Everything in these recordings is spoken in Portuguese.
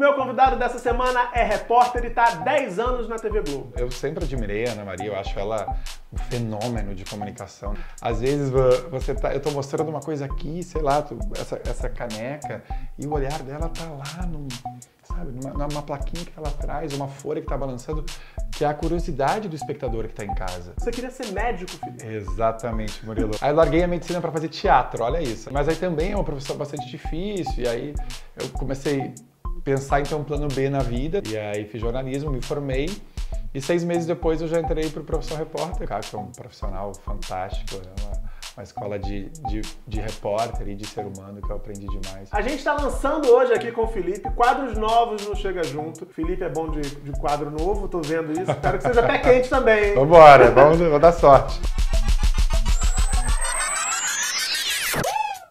meu convidado dessa semana é repórter e está há 10 anos na TV Globo. Eu sempre admirei a Ana Maria, eu acho ela um fenômeno de comunicação. Às vezes você tá, eu estou mostrando uma coisa aqui, sei lá, essa, essa caneca, e o olhar dela tá lá num, sabe, numa, numa plaquinha que ela traz, uma folha que está balançando, que é a curiosidade do espectador que está em casa. Você queria ser médico, Felipe? Exatamente, Murilo. Aí eu larguei a medicina para fazer teatro, olha isso. Mas aí também é uma profissão bastante difícil, e aí eu comecei pensar em ter um plano B na vida. E aí fiz jornalismo, me formei. E seis meses depois eu já entrei para o Profissão Repórter, cara, que é um profissional fantástico, é uma, uma escola de, de, de, repórter e de ser humano que eu aprendi demais. A gente está lançando hoje aqui com o Felipe quadros novos no Chega Junto. Felipe é bom de, de quadro novo, tô vendo isso. Espero que seja pé quente também, hein? Vambora, vamos, vamos dar sorte.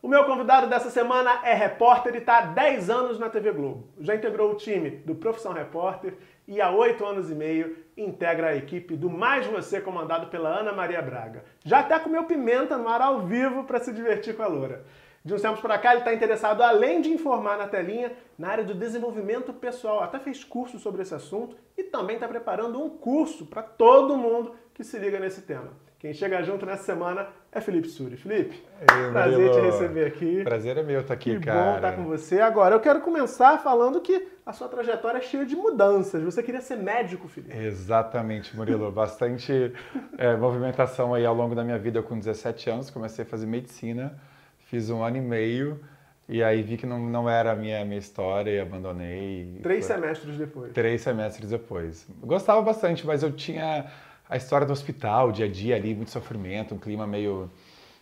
Meu convidado dessa semana é repórter e está há 10 anos na TV Globo. Já integrou o time do Profissão Repórter e há 8 anos e meio integra a equipe do Mais Você, comandado pela Ana Maria Braga. Já até comeu pimenta no ar ao vivo para se divertir com a loura. De uns tempos para cá, ele está interessado, além de informar na telinha, na área do desenvolvimento pessoal. Até fez curso sobre esse assunto e também está preparando um curso para todo mundo que se liga nesse tema. Quem chega junto nessa semana é Felipe Suri. Felipe, Ei, prazer Murilo. te receber aqui. Prazer é meu estar aqui, que cara. bom estar com você. Agora, eu quero começar falando que a sua trajetória é cheia de mudanças. Você queria ser médico, Felipe. Exatamente, Murilo. Bastante é, movimentação aí ao longo da minha vida. com 17 anos comecei a fazer medicina, fiz um ano e meio. E aí vi que não, não era a minha, minha história e abandonei. Três foi... semestres depois. Três semestres depois. Gostava bastante, mas eu tinha a história do hospital, o dia a dia ali, muito sofrimento, um clima meio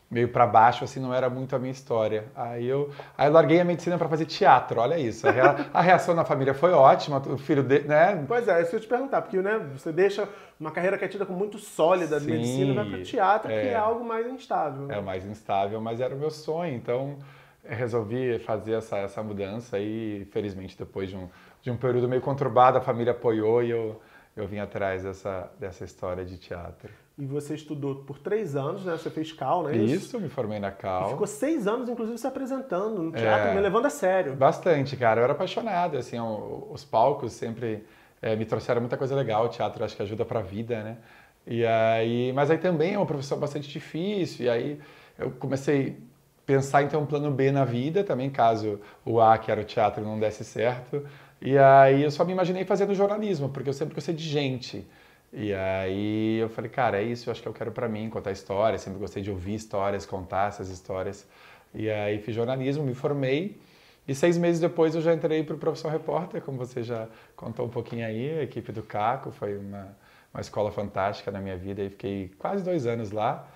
meio para baixo, assim, não era muito a minha história. Aí eu, aí eu larguei a medicina para fazer teatro, olha isso. A, rea, a, reação na família foi ótima, o filho dele, né? Pois é, isso eu te perguntar, porque né, você deixa uma carreira que é tida como muito sólida de medicina vai para teatro, é, que é algo mais instável. Né? É mais instável, mas era o meu sonho, então resolvi fazer essa, essa mudança e felizmente depois de um, de um período meio conturbado, a família apoiou e eu eu vim atrás dessa, dessa história de teatro. E você estudou por três anos, né? Você fez Cal, né? Isso, me formei na Cal. E ficou seis anos, inclusive, se apresentando no teatro, é, me levando a sério. Bastante, cara. Eu era apaixonado, assim, os palcos sempre é, me trouxeram muita coisa legal. O teatro acho que ajuda para a vida, né? E aí, mas aí também é uma profissão bastante difícil. E aí eu comecei a pensar em ter um plano B na vida, também caso o A, que era o teatro, não desse certo. E aí eu só me imaginei fazendo jornalismo, porque eu sempre gostei de gente. E aí eu falei, cara, é isso, eu acho que eu quero para mim, contar histórias, sempre gostei de ouvir histórias, contar essas histórias. E aí fiz jornalismo, me formei. E seis meses depois eu já entrei para o Profissão Repórter, como você já contou um pouquinho aí, a equipe do Caco, foi uma, uma escola fantástica na minha vida. E fiquei quase dois anos lá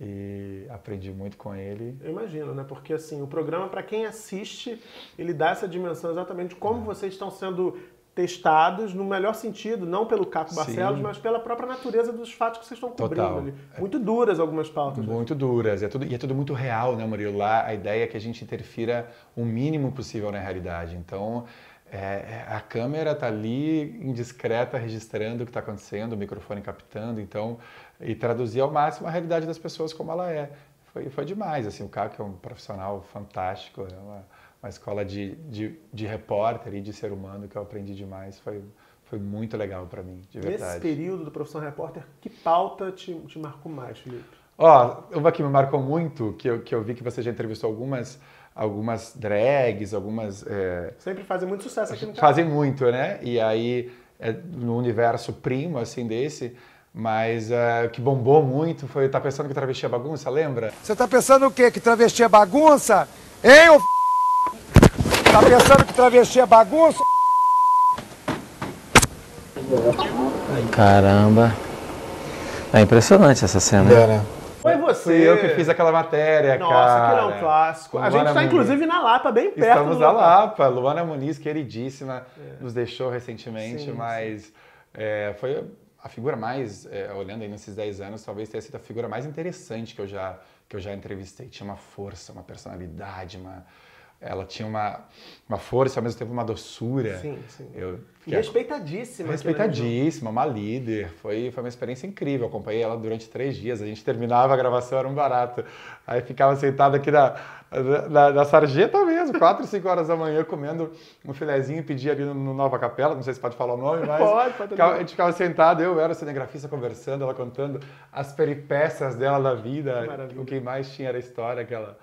e aprendi muito com ele. Eu imagino, né? Porque assim, o programa para quem assiste, ele dá essa dimensão exatamente de como é. vocês estão sendo testados no melhor sentido, não pelo Caco Barcelos, Sim. mas pela própria natureza dos fatos que vocês estão cobrindo Total. ali. Muito duras algumas pautas. Né? Muito né? duras. É tudo, e é tudo muito real, né, Murilo? Lá a ideia é que a gente interfira o mínimo possível na realidade. Então, é, é a câmera está ali indiscreta, registrando o que está acontecendo, o microfone captando. Então, e traduzir ao máximo a realidade das pessoas como ela é. Foi, foi demais, assim, o Caco é um profissional fantástico, é uma, uma escola de, de, de repórter e de ser humano que eu aprendi demais, foi, foi muito legal para mim, de verdade. Nesse período do profissão repórter, que pauta te, te marcou mais, Felipe? Ó, oh, uma que me marcou muito, que eu, que eu vi que você já entrevistou algumas, algumas drags, algumas... É, Sempre fazem muito sucesso aqui no canal. Fazem muito, né? E aí, é, no universo primo, assim, desse mas uh, que bombou muito foi Tá pensando que travesti é bagunça, lembra? Você tá pensando o quê? Que travesti é bagunça? Hein, ô Tá pensando que travesti é bagunça? Caramba. É impressionante essa cena. É, né? Você. Fui eu que fiz aquela matéria, Nossa, cara. Nossa, aquilo é um clássico. a gente está inclusive na Lapa, bem perto Estamos na Lapa. Luana Muniz, queridíssima, é. nos deixou recentemente, sim, mas sim. É, foi a figura mais, é, olhando aí nesses 10 anos, talvez tenha sido a figura mais interessante que eu já, que eu já entrevistei. Tinha uma força, uma personalidade, uma, ela tinha uma, uma força, ao mesmo tempo uma doçura. Sim, sim. Eu fiquei respeitadíssima. respeitadíssima, uma líder. Foi, foi uma experiência incrível. Eu acompanhei ela durante três dias. A gente terminava a gravação, era um barato. Aí ficava sentado aqui na, na, na sarjeta mesmo, quatro, cinco horas da manhã, comendo um filezinho, pedia ali no, no Nova Capela, não sei se pode falar o nome, mas Pode, pode. ficava- a gente ficava sentado, eu era cinegrafista conversando, ela contando as peripécias dela da vida. Que maravilha. O que mais tinha era a história, aquela,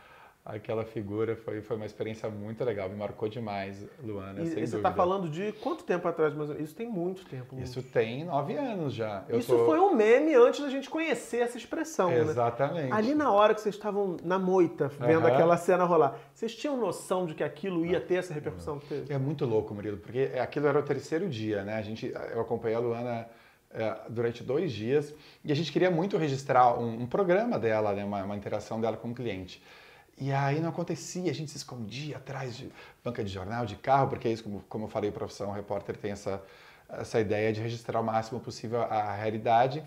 aquela figura. Foi, foi uma experiência muito legal, me marcou demais, Luana, E, sem e você está falando de quanto tempo atrás? Mas isso tem muito tempo. Isso tem nove anos já. Eu Isso tô- foi um meme antes da gente conhecer essa expressão, né? Exatamente. Ali na hora que vocês estavam na moita, vendo Aham. aquela cena rolar, vocês tinham noção de que aquilo ia ter essa repercussão que teve? É muito louco, Murilo, porque aquilo era o terceiro dia, né? A gente, eu acompanhei a Luana é, durante dois dias e a gente queria muito registrar um, um programa dela, né? uma, uma interação dela com o cliente. E aí não acontecia, a gente se escondia atrás de banca de jornal, de carro, porque é isso, como, como eu falei, profissão repórter tem essa, essa ideia de registrar o máximo possível a, a realidade.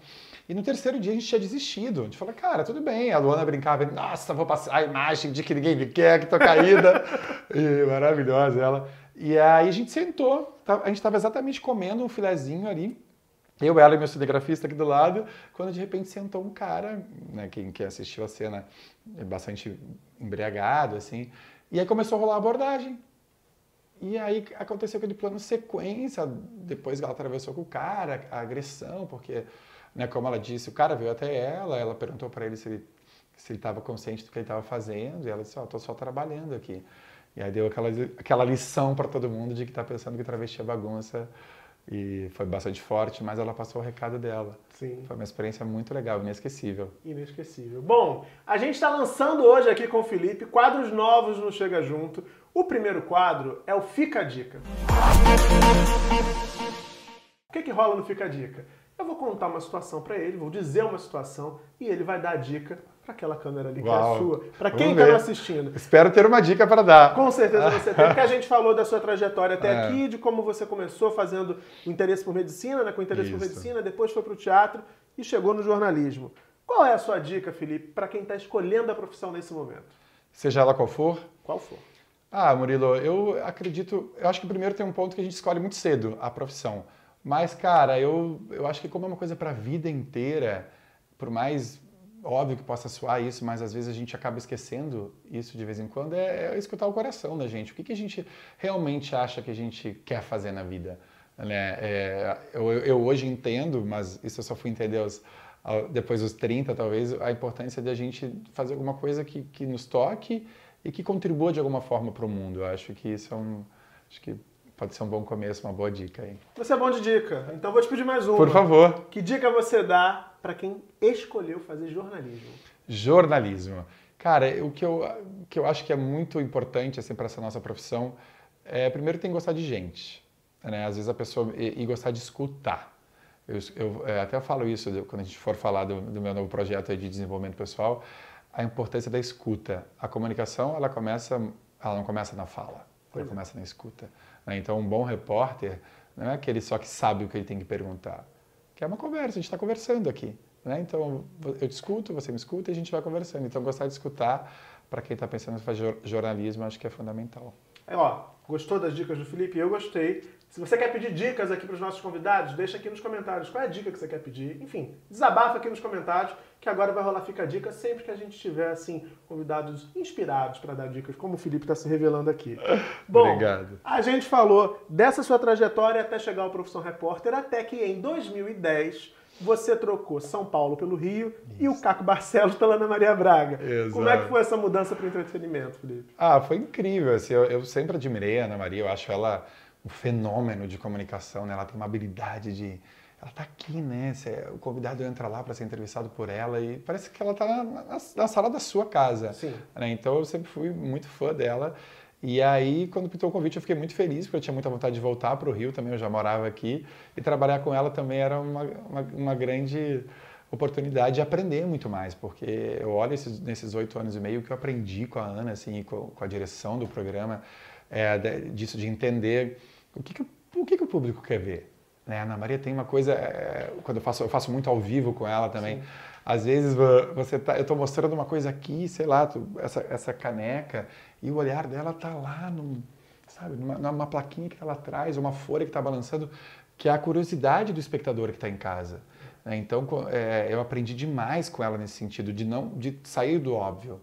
E no terceiro dia a gente tinha desistido. A gente falou, cara, tudo bem. A Luana brincava, nossa, vou passar a imagem de que ninguém me quer, que tô caída. e maravilhosa ela. E aí a gente sentou, tá- a gente estava exatamente comendo um filezinho ali. Eu, ela e meu cinegrafista aqui do lado, quando de repente sentou um cara, né, quem, quem assistiu a cena é bastante embriagado, assim, e aí começou a rolar a abordagem. E aí aconteceu aquele plano sequência, depois ela atravessou com o cara, a agressão, porque, né, como ela disse, o cara veio até ela, ela perguntou para ele se ele se ele estava consciente do que ele estava fazendo, e ela disse, ó, tô só trabalhando aqui. E aí deu aquela, aquela lição para todo mundo de que tá pensando que travesti é bagunça, e foi bastante forte, mas ela passou o recado dela. Sim. Foi uma experiência muito legal, inesquecível. Inesquecível. Bom, a gente está lançando hoje aqui com o Felipe quadros novos no Chega Junto. O primeiro quadro é o Fica a Dica. O que, que rola no Fica a Dica? Eu vou contar uma situação para ele, vou dizer uma situação e ele vai dar a dica para aquela câmera ali que é a Uau. sua. Para quem está assistindo. Espero ter uma dica para dar. Com certeza você tem, porque a gente falou da sua trajetória até É. aqui, de como você começou fazendo o interesse por medicina, né, com interesse por Isso. medicina, depois foi para o teatro e chegou no jornalismo. Qual é a sua dica, Felipe, para quem está escolhendo a profissão nesse momento? Seja ela qual for, Qual for? Ah, Murilo, eu acredito. Eu acho que primeiro tem um ponto que a gente escolhe muito cedo, a profissão. Mas, cara, eu, eu acho que como é uma coisa para a vida inteira, por mais óbvio que possa soar isso, mas às vezes a gente acaba esquecendo isso de vez em quando, é, é escutar o coração da gente. O que, que a gente realmente acha que a gente quer fazer na vida? Né? É, eu, eu hoje entendo, mas isso eu só fui entender aos, ao- depois dos 30, talvez, a importância de a gente fazer alguma coisa que, que nos toque e que contribua de alguma forma para o mundo. Eu acho que isso é um. Acho que pode ser um bom começo, uma boa dica aí. Você é bom de dica, então vou te pedir mais uma. Por favor. Que dica você dá para quem escolheu fazer jornalismo? Jornalismo. Cara, o que eu, o que eu acho que é muito importante assim, para essa nossa profissão é, primeiro, tem que gostar de gente. Né? Às vezes a pessoa. E, e gostar de escutar. Eu, eu é, até falo isso quando a gente for falar do, do meu novo projeto de desenvolvimento pessoal, a importância da escuta. A comunicação, ela começa, ela não começa na fala, ela é. começa na escuta. né? Então, um bom repórter não é aquele só que sabe o que ele tem que perguntar, que é uma conversa, a gente está conversando aqui. Né? Então, eu te escuto, você me escuta e a gente vai conversando. Então, gostar de escutar, para quem está pensando em fazer jor- jornalismo, acho que é fundamental. É, ó, gostou das dicas do Felipe? Eu gostei. Se você quer pedir dicas aqui para os nossos convidados, deixa aqui nos comentários qual é a dica que você quer pedir. Enfim, desabafa aqui nos comentários, que agora vai rolar Fica a Dica sempre que a gente tiver, assim, convidados inspirados para dar dicas, como o Felipe está se revelando aqui. Bom, Obrigado. a gente falou dessa sua trajetória até chegar ao Profissão Repórter, até que em 2010 você trocou São Paulo pelo Rio e o Caco Barcelos pela Ana Maria Braga. Exato. Como é que foi essa mudança para o entretenimento, Felipe? Ah, foi incrível. Assim, eu, eu sempre admirei a Ana Maria, eu acho ela um fenômeno de comunicação, né? Ela tem uma habilidade de. Ela tá aqui, né? O convidado entra lá para ser entrevistado por ela e parece que ela tá na, na- na sala da sua casa. Sim. né? Então eu sempre fui muito fã dela. E aí, quando pintou o convite, eu fiquei muito feliz, porque eu tinha muita vontade de voltar para o Rio também, eu já morava aqui. E trabalhar com ela também era uma, uma, uma grande oportunidade de aprender muito mais, porque eu olho esses, nesses oito anos e meio que eu aprendi com a Ana, assim, com, com a direção do programa, é, disso de entender o que, que, o- que, que o público quer ver. Né? A Ana Maria tem uma coisa, é, quando eu faço, eu faço muito ao vivo com ela também, às vezes vo- você tá, eu estou mostrando uma coisa aqui, sei lá, tu- essa, essa caneca, E o olhar dela tá lá, num, sabe, numa, numa plaquinha que ela traz, uma folha que está balançando, que é a curiosidade do espectador que está em casa. né? Então, é, eu aprendi demais com ela nesse sentido, de não de sair do óbvio.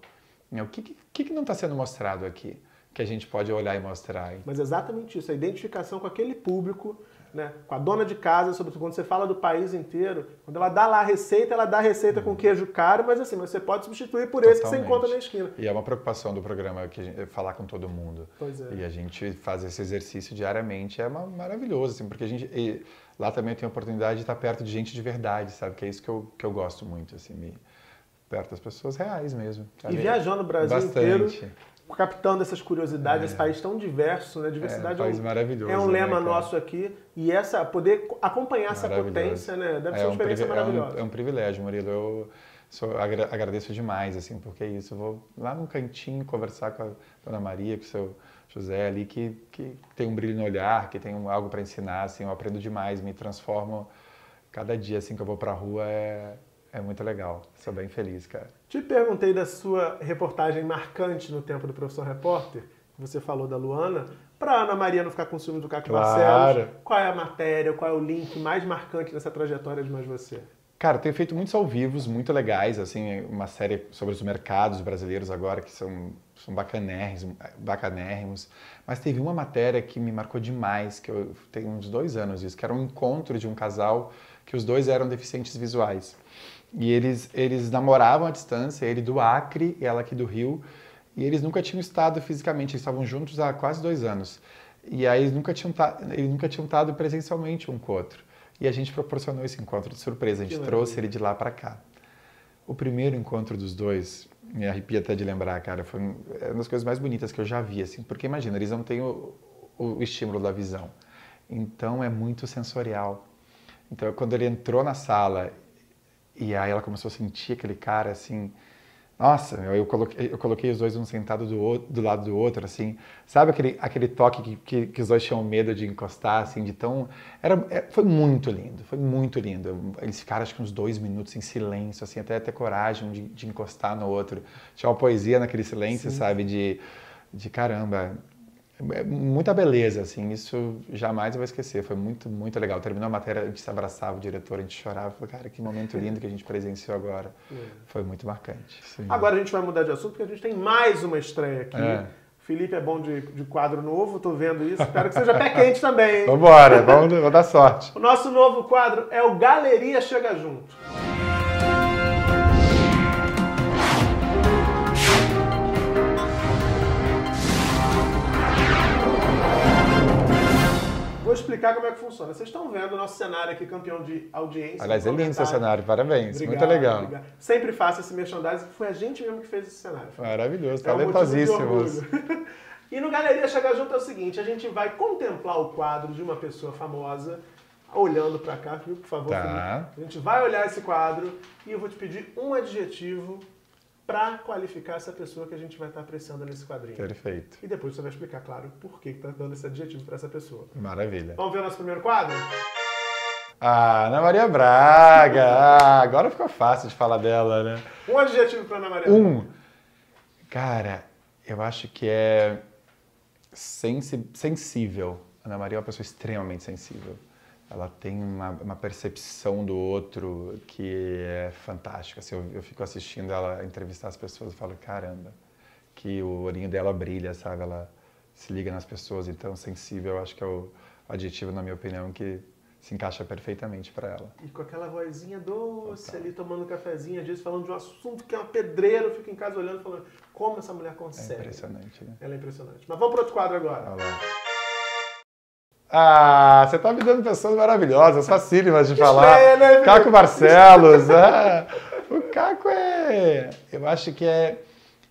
né? O que, que, que não está sendo mostrado aqui? Que a gente pode olhar e mostrar. Mas exatamente isso, a identificação com aquele público, né? com a dona de casa, sobretudo quando você fala do país inteiro, quando ela dá lá a receita, ela dá a receita com queijo caro, mas assim, mas você pode substituir por esse que você Totalmente. encontra na esquina. E é uma preocupação do programa que gente- falar com todo mundo. Pois é. E a gente faz esse exercício diariamente, é uma- maravilhoso, assim, porque a gente e lá também eu tenho a oportunidade de estar perto de gente de verdade, sabe? Que é isso que eu, que eu gosto muito, assim, me, perto das pessoas reais mesmo. E viajando o Brasil Bastante. inteiro, captando essas curiosidades, esse país tão diverso, né? Diversidade É, um país maravilhoso, é um né, lema cara? nosso aqui. E essa, poder acompanhar essa potência, né? Deve É ser uma um experiência privi- é um- maravilhosa. É um, privilégio, Murilo. Eu sou, agra- agradeço demais, assim, porque é isso. Eu vou lá num cantinho conversar com a Dona Maria, com o seu José ali, que, que tem um brilho no olhar, que tem um- algo para ensinar, assim, eu aprendo demais, me transformo. Cada dia, assim, que eu vou pra rua é, é muito legal. Sou bem feliz, cara. Te perguntei da sua reportagem marcante no tempo do Professor Repórter, que você falou da Luana, para Ana Maria não ficar com ciúme do Caco Claro. Qual é a matéria, qual é o link mais marcante dessa trajetória de Mais Você? Cara, tenho feito muitos ao vivos, muito legais, assim, uma série sobre os mercados brasileiros agora, que são, são bacanérrimos, bacanérrimos. Mas teve uma matéria que me marcou demais, que eu tenho uns dois anos isso, que era um encontro de um casal que os dois eram deficientes visuais. E eles, eles namoravam à distância, ele do Acre e ela aqui do Rio, e eles nunca tinham estado fisicamente, eles estavam juntos há quase dois anos. E aí eles nunca tinham, eles nunca tinham estado presencialmente um com o outro. E a gente proporcionou esse encontro de surpresa, a gente Que trouxe ele de lá para cá. O primeiro encontro dos dois, me arrepia até de lembrar, cara, foi é uma das coisas mais bonitas que eu já vi, assim, porque imagina, eles não têm o, o estímulo da visão. Então é muito sensorial. Então quando ele entrou na sala e aí ela começou a sentir aquele cara assim, nossa, eu coloquei, eu coloquei os dois um sentado do, outro- do lado do outro, assim, sabe aquele, aquele toque que, que, que os dois tinham medo de encostar, assim, de tão, era, é, foi muito lindo, foi muito lindo. Eles ficaram acho que uns dois minutos em silêncio, assim, até ter coragem de, de encostar no outro. Tinha uma poesia naquele silêncio, sabe, de, de caramba, muita beleza, assim, isso jamais eu vou esquecer. Foi muito, muito legal. Terminou a matéria, a gente se abraçava, o diretor, a gente chorava. Falei, cara, que momento lindo que a gente presenciou agora. Foi muito marcante. Sim. Agora a gente vai mudar de assunto porque a gente tem mais uma estreia aqui. É. O Felipe é bom de, de quadro novo, tô vendo isso. Espero que seja pé quente também, hein? Vambora, vamos, vamos dar sorte. O nosso novo quadro é o Galeria Chega Junto. Vou explicar como é que funciona. Vocês estão vendo o nosso cenário aqui, campeão de audiência. Aliás, é lindo seu cenário, parabéns. Obrigado, muito legal. obrigado. Sempre faço esse merchandising, foi a gente mesmo que fez esse cenário. Maravilhoso, É talentosíssimos. orgulho. E no Galeria Chega Junto é o seguinte, a gente vai contemplar o quadro de uma pessoa famosa, olhando pra cá, viu, por favor. Tá. Felipe? A gente vai olhar esse quadro e eu vou te pedir um adjetivo pra qualificar essa pessoa que a gente vai estar apreciando nesse quadrinho. Perfeito. E depois você vai explicar, claro, por que que tá dando esse adjetivo pra essa pessoa. Maravilha. Vamos ver o nosso primeiro quadro? Ah, Ana Maria Braga. Ah, agora ficou fácil de falar dela, né? Um adjetivo pra Ana Maria. Um. Cara, eu acho que é sensi- sensível. Ana Maria é uma pessoa extremamente sensível. Ela tem uma, uma percepção do outro que é fantástica. Assim, eu, eu fico assistindo ela entrevistar as pessoas e falo, caramba, que o olhinho dela brilha, sabe? Ela se liga nas pessoas. Então, sensível, acho que é o adjetivo, na minha opinião, que se encaixa perfeitamente para ela. E com aquela vozinha doce ali, tomando um cafezinho, às vezes falando de um assunto que é uma pedreira, eu fico em casa olhando, falando como essa mulher É consegue. impressionante, né? Ela é impressionante. Mas vamos para outro quadro agora. Olha lá. Ah, você tá me dando pessoas maravilhosas, facílimas de falar. Estreia, né? Caco Barcelos. ah, o Caco é. Eu acho que é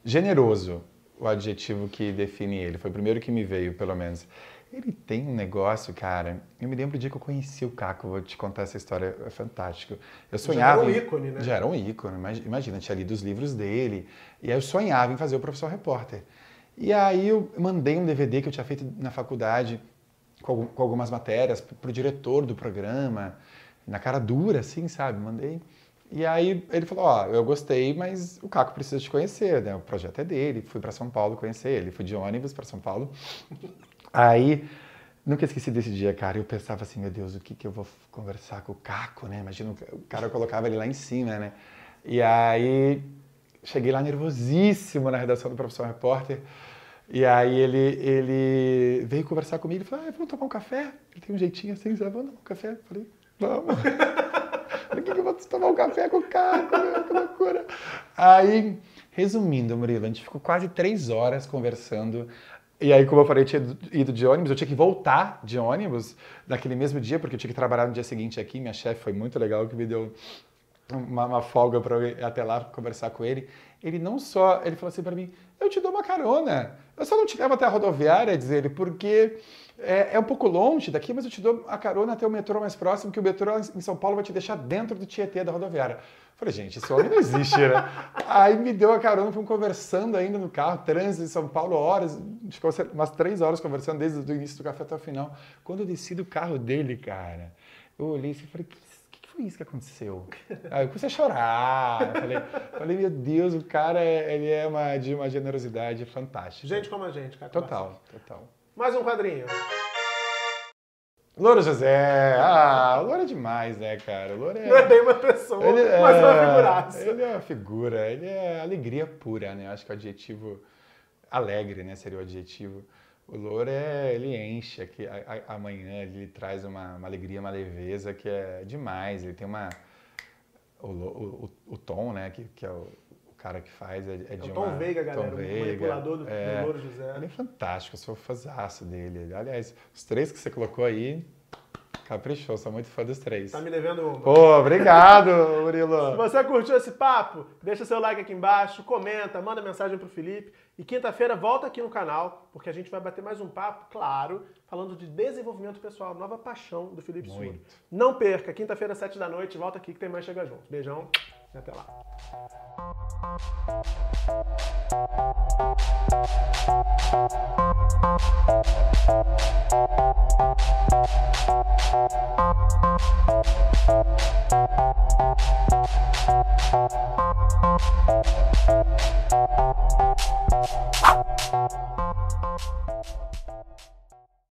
generoso o adjetivo que define ele. Foi o primeiro que me veio, pelo menos. Ele tem um negócio, cara. Eu me lembro do dia que eu conheci o Caco, vou te contar essa história, é fantástico. Eu sonhava. era um ícone, né? Já era um ícone, imag- imagina, tinha lido os livros dele. E aí eu sonhava em fazer o professor repórter. E aí eu mandei um DVD que eu tinha feito na faculdade com, algum- com algumas matérias pro, pro diretor do programa, na cara dura, assim, sabe? Mandei. E aí ele falou, ó, eu gostei, mas o Caco precisa te conhecer, né? O projeto é dele. Fui para São Paulo conhecer ele. Fui de ônibus para São Paulo. Aí, nunca esqueci desse dia, cara. Eu pensava assim, meu Deus, o que que eu vou conversar com o Caco, né? Imagina, o cara colocava ele lá em cima, né? E aí, cheguei lá nervosíssimo na redação do Professor Repórter. E aí ele, ele veio conversar comigo e falou, ah, vamos tomar um café? Ele tem um jeitinho assim, vamos tomar um café? Eu falei, vamos. Por que, que eu vou tomar um café com o? Meu, que loucura. Aí, resumindo, Murilo, a gente ficou quase três horas conversando. E aí, como eu falei, eu tinha ido de ônibus, eu tinha que voltar de ônibus naquele mesmo dia, porque eu tinha que trabalhar no dia seguinte aqui. Minha chefe foi muito legal, que me deu uma, uma folga para eu ir até lá conversar com ele. Ele não só, ele falou assim para mim, eu te dou uma carona. Eu só não te levo até a rodoviária, diz ele, porque é, é, um pouco longe daqui, mas eu te dou a carona até o metrô mais próximo, que o metrô em São Paulo vai te deixar dentro do Tietê da rodoviária. Falei, gente, esse homem não existe, né? Aí me deu a carona, fomos conversando ainda no carro, trânsito em São Paulo, horas, ficou umas três horas conversando desde o início do café até o final. Quando eu desci do carro dele, cara, eu olhei assim e falei, que foi isso que aconteceu? Aí eu comecei a chorar. Falei, falei, meu Deus, o cara é, ele é uma, de uma generosidade fantástica. Gente como a gente, cara. Total, total. Mais um quadrinho. Louro José. Ah, o Louro é demais, né, cara? O Louro é... Não é bem uma pessoa, ele mas é uma figuraça. Ele é uma figura, ele é alegria pura, né? Acho que o adjetivo alegre, né, seria o adjetivo. O Louro, é, ele enche aqui, a, a, amanhã, ele traz uma, uma, alegria, uma leveza que é demais. Ele tem uma... O, o, o, o Tom, né, que, que é o, cara que faz, é, é, é de o Tom uma... Veiga, galera, Tom Veiga, o manipulador do, é, do Louro José. Ele é fantástico, eu sou fãzaço dele. Aliás, os três que você colocou aí, Caprichou, sou muito fã dos três. Tá me devendo uma. Pô, obrigado, Murilo. Se você curtiu esse papo, deixa seu like aqui embaixo, comenta, manda mensagem pro Felipe. E quinta-feira volta aqui no canal, porque a gente vai bater mais um papo, claro, falando de desenvolvimento pessoal, nova paixão do Felipe Sul. Não perca, quinta-feira, sete da noite, volta aqui que tem mais Chega Junto. Beijão e até lá.